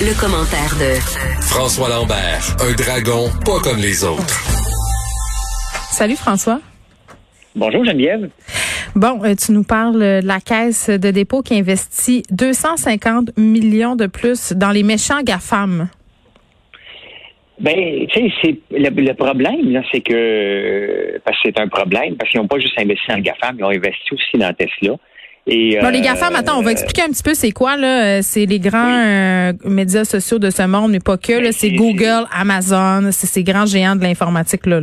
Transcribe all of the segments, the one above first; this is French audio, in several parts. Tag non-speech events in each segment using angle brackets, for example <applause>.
Le, commentaire de François Lambert, un dragon pas comme les autres. Salut François. Bonjour Geneviève. Bon, euh, tu nous parles de la caisse de dépôt qui investit 250 millions de plus dans les méchants GAFAM. Ben, tu sais, c'est le, problème, là, c'est que parce que c'est un problème, parce qu'ils n'ont pas juste investi dans le GAFAM, ils ont investi aussi dans Tesla. Et, bon, les GAFAM, attends, on va expliquer un petit peu c'est quoi, là. C'est les grands euh, médias sociaux de ce monde, mais pas que, là. C'est Google, Amazon, c'est ces grands géants de l'informatique, là.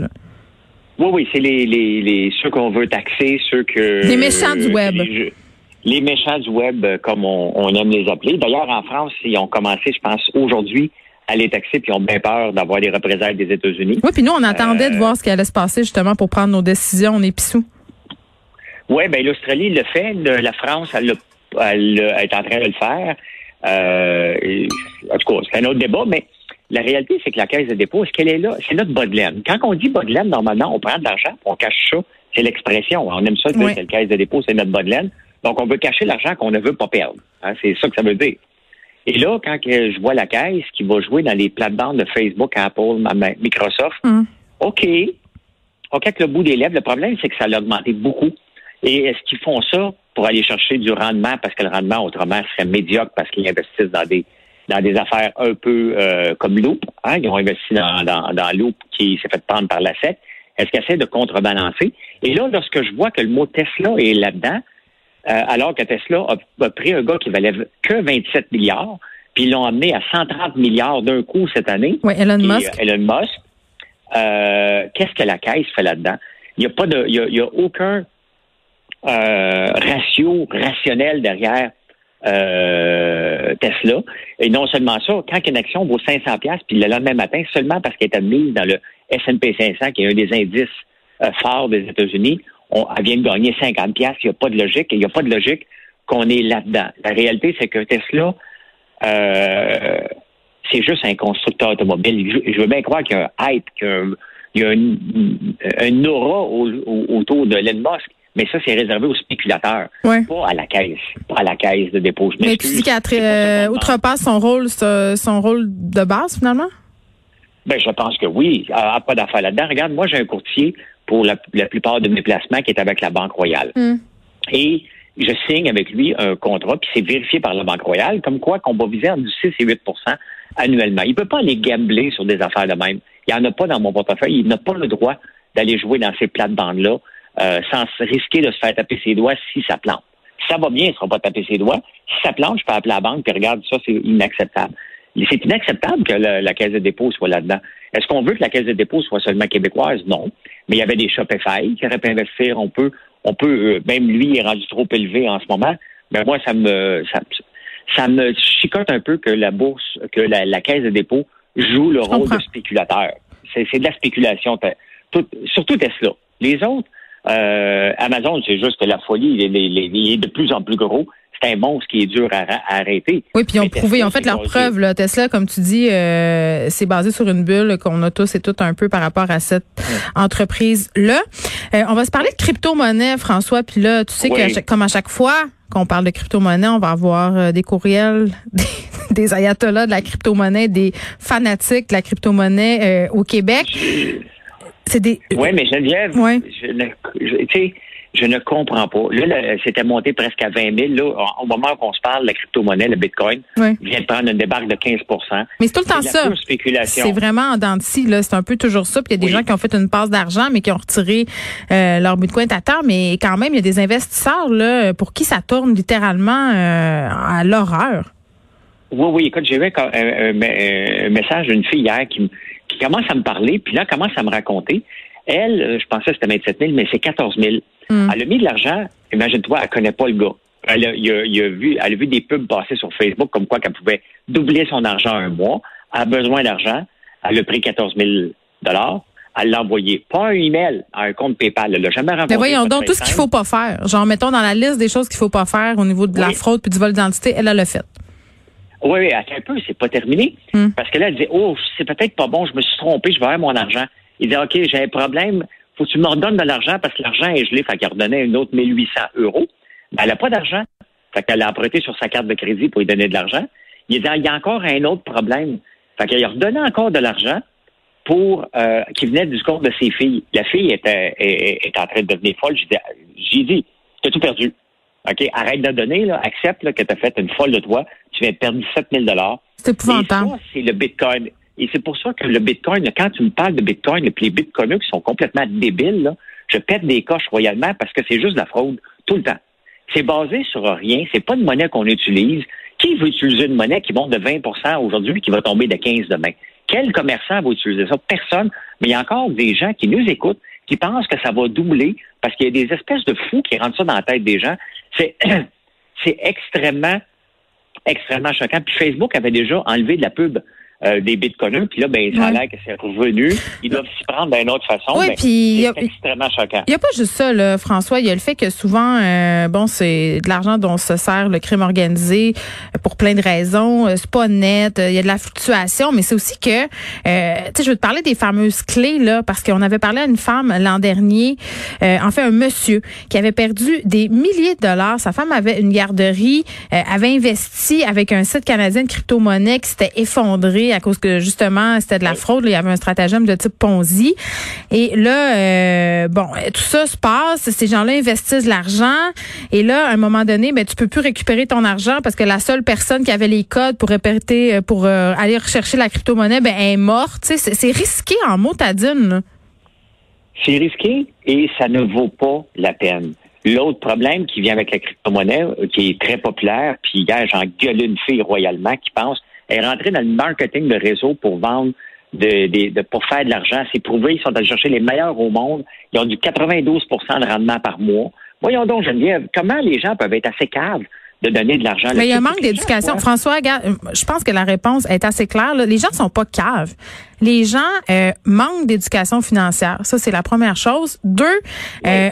Oui, oui, c'est les, les, les ceux qu'on veut taxer, ceux que. Les méchants du web. Les, méchants du web, comme on, aime les appeler. D'ailleurs, en France, ils ont commencé, je pense, aujourd'hui à les taxer, puis ils ont bien peur d'avoir des représailles des États-Unis. Oui, puis nous, on attendait de euh, voir ce qui allait se passer justement pour prendre nos décisions. On est pissou. Oui, bien, l'Australie le fait. la France, elle, elle, est en train de le faire. Euh, en tout cas, c'est un autre débat, mais la réalité, c'est que la caisse de dépôt, est-ce qu'elle est là? C'est notre bas Quand on dit bas normalement, on prend de l'argent, on cache ça. C'est l'expression. On aime ça, que la caisse de dépôt, c'est notre bas Donc, on veut cacher l'argent qu'on ne veut pas perdre. Hein, c'est ça que ça veut dire. Et là, quand je vois la caisse qui va jouer dans les plates-bandes de Facebook, Apple, Microsoft, hum. OK. OK, avec le bout des lèvres, le problème, c'est que ça a augmenté beaucoup. Et est-ce qu'ils font ça pour aller chercher du rendement? Parce que le rendement, autrement, serait médiocre parce qu'ils investissent dans des dans des affaires un peu euh, comme Loop. Hein? Ils ont investi dans, dans, Loop qui s'est fait prendre par la SEC. Est-ce qu'ils essaient de contrebalancer? Et là, lorsque je vois que le mot Tesla est là-dedans, euh, alors que Tesla a, pris un gars qui valait que 27 milliards, puis ils l'ont amené à 130 milliards d'un coup cette année. Oui, Elon Musk. Elon Musk. Euh, qu'est-ce que la caisse fait là-dedans? Il n'y a pas de, il y a, aucun ratio rationnel derrière euh, Tesla. Et non seulement ça, quand une action vaut 500 pièces puis le lendemain matin, seulement parce qu'elle est admise dans le S&P 500, qui est un des indices euh, forts des États-Unis, on, elle vient de gagner 50 pièces. Il n'y a pas de logique. Il n'y a pas de logique qu'on est là-dedans. La réalité, c'est que Tesla, euh, c'est juste un constructeur automobile. Je, veux bien croire qu'il y a un hype, qu'il y a un, aura autour de Elon Musk. Mais ça, c'est réservé aux spéculateurs, pas à la caisse, pas à la caisse de dépôt. Mais tu dis qu'elle outrepasse son rôle, son rôle de base, finalement? Ben, je pense que oui. Elle n'a pas d'affaire là-dedans. Regarde, moi, j'ai un courtier pour la, plupart de mes placements qui est avec la Banque Royale. Hmm. Et je signe avec lui un contrat, puis c'est vérifié par la Banque Royale, comme quoi qu'on va viser entre 6 et 8% annuellement. Il ne peut pas aller gambler sur des affaires de même. Il n'y en a pas dans mon portefeuille. Il n'a pas le droit d'aller jouer dans ces plates-bandes-là euh, sans risquer de se faire taper ses doigts si ça plante. Si ça va bien, il ne sera pas taper ses doigts. Si ça plante, je peux appeler la banque et regarde ça, c'est inacceptable. C'est inacceptable que la, caisse de dépôt soit là-dedans. Est-ce qu'on veut que la caisse de dépôt soit seulement québécoise? Non. Mais il y avait des Shopify qui auraient pu investir. On peut, on peut, euh, même lui est rendu trop élevé en ce moment. Mais moi, ça me, ça, me chicote un peu que la bourse, que la, caisse de dépôt joue le rôle de spéculateur. C'est de la spéculation. surtout Tesla. Les autres, euh, Amazon, c'est juste que la folie, il est, de plus en plus gros. C'est un monstre qui est dur à, arrêter. Oui, puis ils ont prouvé, en fait, leur preuve. Là, Tesla, comme tu dis, euh, c'est basé sur une bulle qu'on a tous et toutes un peu par rapport à cette entreprise-là. Euh, on va se parler de crypto-monnaie, François. Puis là, tu sais que comme à chaque fois qu'on parle de crypto-monnaie, on va avoir des courriels <laughs> des, des ayatollahs de la crypto-monnaie, des fanatiques de la crypto-monnaie au Québec. Oui, mais Geneviève, je, ne, je, je ne comprends pas. Là, c'était monté presque à 20 000. Là, au moment où se parle, la crypto-monnaie, le Bitcoin, vient de prendre une débarque de 15% Mais c'est tout le temps ça. C'est vraiment en dents là. C'est un peu toujours ça. Puis il y a des gens qui ont fait une passe d'argent, mais qui ont retiré euh, leur Bitcoin à terre. Mais quand même, il y a des investisseurs là pour qui ça tourne littéralement euh, à l'horreur. Oui, oui. Écoute, j'ai vu un, message d'une fille hier qui me qui commence à me parler, puis là, commence à me raconter. Elle, euh, je pensais que c'était 27 000, mais c'est 14 000. Hmm. Elle a mis de l'argent, imagine-toi, elle connaît pas le gars. Elle a, vu, elle a vu des pubs passer sur Facebook comme quoi qu'elle pouvait doubler son argent un mois a besoin d'argent. Elle a pris 14 000 elle l'a envoyé. Pas un email à un compte PayPal. Elle l'a jamais rencontré. Mais voyons donc, tout ce qu'il faut pas faire. Genre, mettons dans la liste des choses qu'il faut pas faire au niveau de la fraude puis du vol d'identité, elle, l'a fait. Oui, oui, attends un peu, c'est pas terminé. Hmm. Parce que là, elle disait, oh, c'est peut-être pas bon, je me suis trompé, je vais avoir mon argent. Il dit, OK, j'ai un problème, faut que tu me redonnes de l'argent parce que l'argent est gelé, fait qu'elle redonnait une autre 1800 euros. Ben, elle n'a pas d'argent. Fait qu'elle a emprunté sur sa carte de crédit pour lui donner de l'argent. Il dit, il y a encore un autre problème. Fait qu'elle a redonné encore de l'argent pour euh, qui venait du compte de ses filles. La fille était est, en train de devenir folle. J'ai dit, tu as tout perdu. OK, arrête de donner, là, accepte là, que tu as fait une folle de toi. Tu viens de perdre 17 000 C'est épouvantable. c'est le Bitcoin. Et c'est pour ça que le Bitcoin, quand tu me parles de Bitcoin, et puis les Bitcoiners qui sont complètement débiles, là, je pète des coches royalement parce que c'est juste de la fraude tout le temps. C'est basé sur rien. C'est pas une monnaie qu'on utilise. Qui veut utiliser une monnaie qui monte de 20% aujourd'hui qui va tomber de 15 demain? Quel commerçant va utiliser ça? Personne. Mais il y a encore des gens qui nous écoutent, qui pensent que ça va doubler parce qu'il y a des espèces de fous qui rentrent ça dans la tête des gens. C'est, <clears throat> c'est extrêmement, extrêmement choquant. Puis Facebook avait déjà enlevé de la pub euh, des bitcoiners. Puis là, ben, ça a l'air que c'est revenu. Ils doivent s'y prendre d'une autre façon. Oui, puis c'est extrêmement choquant. Il n'y a pas juste ça, là, François. Il y a le fait que souvent, euh, bon, c'est de l'argent dont se sert le crime organisé pour plein de raisons. Euh, c'est pas net. Il y a de la fluctuation, mais c'est aussi que, tu sais, je veux te parler des fameuses clés, là, parce qu'on avait parlé à une femme l'an dernier, en fait, un monsieur qui avait perdu des milliers de dollars. Sa femme avait une garderie, avait investi avec un site canadien de crypto-monnaie qui s'était effondré à cause que justement c'était de la fraude. il y avait un stratagème de type Ponzi. Et là, euh, bon, tout ça se passe. Ces gens-là investissent l'argent. Et là, à un moment donné, ben tu peux plus récupérer ton argent parce que la seule personne qui avait les codes pour répéter, euh, pour euh, aller rechercher la crypto-monnaie, ben est morte. C'est risqué en mot motadine. C'est risqué et ça ne vaut pas la peine. L'autre problème qui vient avec la crypto-monnaie, qui est très populaire, puis hier, j'en gueule une fille royalement qui pense est rentrée dans le marketing de réseau pour vendre de, pour faire de l'argent. C'est prouvé, ils sont allés chercher les meilleurs au monde. Ils ont du 92% de rendement par mois. Voyons donc, Geneviève, comment les gens peuvent être assez caves de donner de l'argent? Mais il y a un manque d'éducation. François, je pense que la réponse est assez claire. Les gens ne sont pas caves. Les gens euh, manquent d'éducation financière. Ça, c'est la première chose. Deux, euh,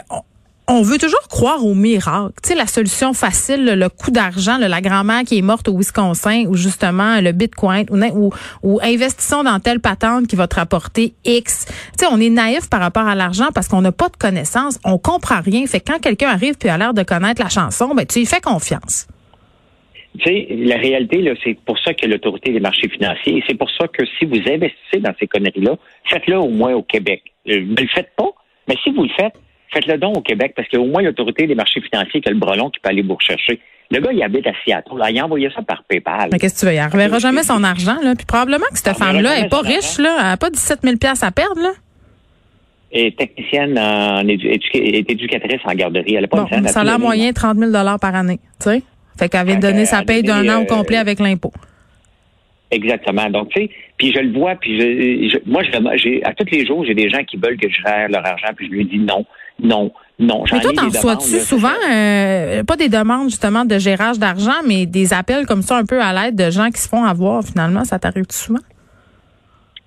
on veut toujours croire au miracle. Tu sais, la solution facile, le, coup d'argent, la grand-mère qui est morte au Wisconsin, ou justement le Bitcoin, ou, ou, investissons dans telle patente qui va te rapporter X. Tu sais, on est naïf par rapport à l'argent parce qu'on n'a pas de connaissances, on comprend rien. Fait que quand quelqu'un arrive puis a l'air de connaître la chanson, ben tu lui fais confiance. Tu sais, la réalité, c'est pour ça que l'autorité des marchés financiers, c'est pour ça que si vous investissez dans ces conneries-là, faites-le au moins au Québec. Euh, ne le faites pas, mais si vous le faites, faites-le donc au Québec, parce qu'il y a au moins l'autorité des marchés financiers qui a le brelon qui peut aller vous rechercher. Le gars, il habite à Seattle. il a envoyé ça par PayPal. Mais qu'est-ce que tu veux? Il ne reverra jamais son argent. Là. Puis probablement que cette femme-là n'est pas riche. Là. Elle n'a pas 17 000 à perdre. Là. Et technicienne en éducatrice en garderie. Elle a pas bon, salaire moyen, 30 000 par année. Tu sais? Fait qu'elle vient de donner sa paye d'un an au complet euh, avec l'impôt. Exactement. Donc, tu sais, puis je le vois, puis je, moi, j'ai, à tous les jours, j'ai des gens qui veulent que je gère leur argent, puis je lui dis non, non, non. Mais toi, t'en reçois-tu souvent, euh, pas des demandes justement de gérage d'argent, mais des appels comme ça un peu à l'aide de gens qui se font avoir finalement, ça t'arrive-tu souvent?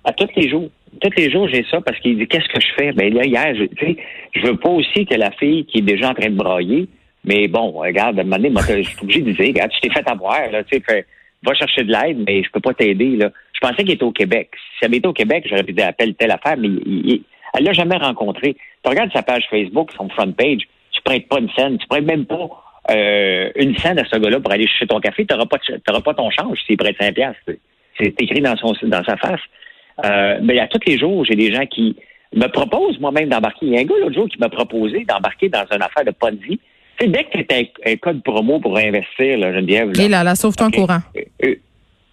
À tous les jours. Tous les jours, j'ai ça parce qu'il dit qu'est-ce que je fais? Ben là, hier, je, tu sais, je veux pas aussi que la fille qui est déjà en train de brailler, mais bon, regarde, à un moment donné, je suis obligé de dire, regarde, tu t'es fait avoir, là, tu sais, va chercher de l'aide, mais je peux pas t'aider. Là. Je pensais qu'il était au Québec. Si elle était au Québec, j'aurais pu dire appelle telle affaire, mais il, elle l'a jamais rencontré. Tu regardes sa page Facebook, son front page, tu prêtes pas une scène, tu prêtes même pas euh, une scène à ce gars-là pour aller chercher ton café, tu n'auras pas, pas ton change s'il prête 5 piastres. C'est écrit dans, son, dans sa face. Euh, mais à tous les jours, j'ai des gens qui me proposent moi-même d'embarquer. Il y a un gars l'autre jour qui m'a proposé d'embarquer dans une affaire de Ponzi. C'est dès que tu as un, code promo pour investir, là, Geneviève. Là, là, là, sauve ton courant. Euh, euh,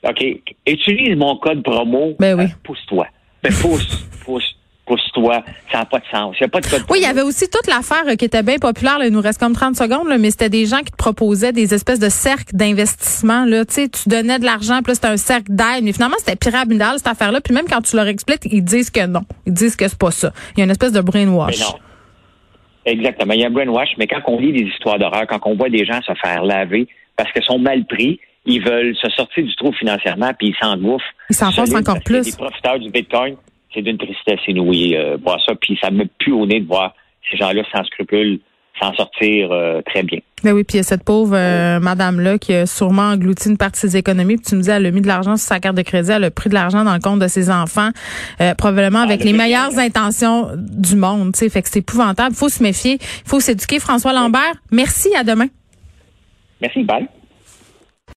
OK. Utilise mon code promo. Ben oui. pousse-toi. Ben, pousse, pousse pousse-toi, ça n'a pas de sens. Il a pas de code Oui, il y avait aussi toute l'affaire qui était bien populaire. il nous reste comme 30 secondes, mais c'était des gens qui te proposaient des espèces de cercles d'investissement. Là. Tu, sais, tu donnais de l'argent, puis c'était un cercle d'aide. Mais finalement, c'était pyramidal, cette affaire-là. Puis même quand tu leur expliques, ils disent que non. Ils disent que c'est pas ça. Il y a une espèce de brainwash. non. Exactement. Il y a un brainwash, mais quand on lit des histoires d'horreur, quand on voit des gens se faire laver parce qu'ils sont mal pris, ils veulent se sortir du trou financièrement, puis ils s'engouffrent. Ils s'enfoncent encore plus. Les profiteurs du Bitcoin, c'est d'une tristesse inouïe euh, voir ça, puis ça me pue au nez de voir ces gens-là sans scrupules s'en sortir euh, très bien. Ben oui, puis il y a cette pauvre euh, madame-là qui a sûrement englouti une partie de ses économies. Puis tu me dis, elle a mis de l'argent sur sa carte de crédit, elle a pris de l'argent dans le compte de ses enfants, euh, probablement avec les meilleures intentions du monde. sais. Fait que c'est épouvantable. Il faut se méfier. Il faut s'éduquer. François Lambert, merci. À demain. Merci. Bye.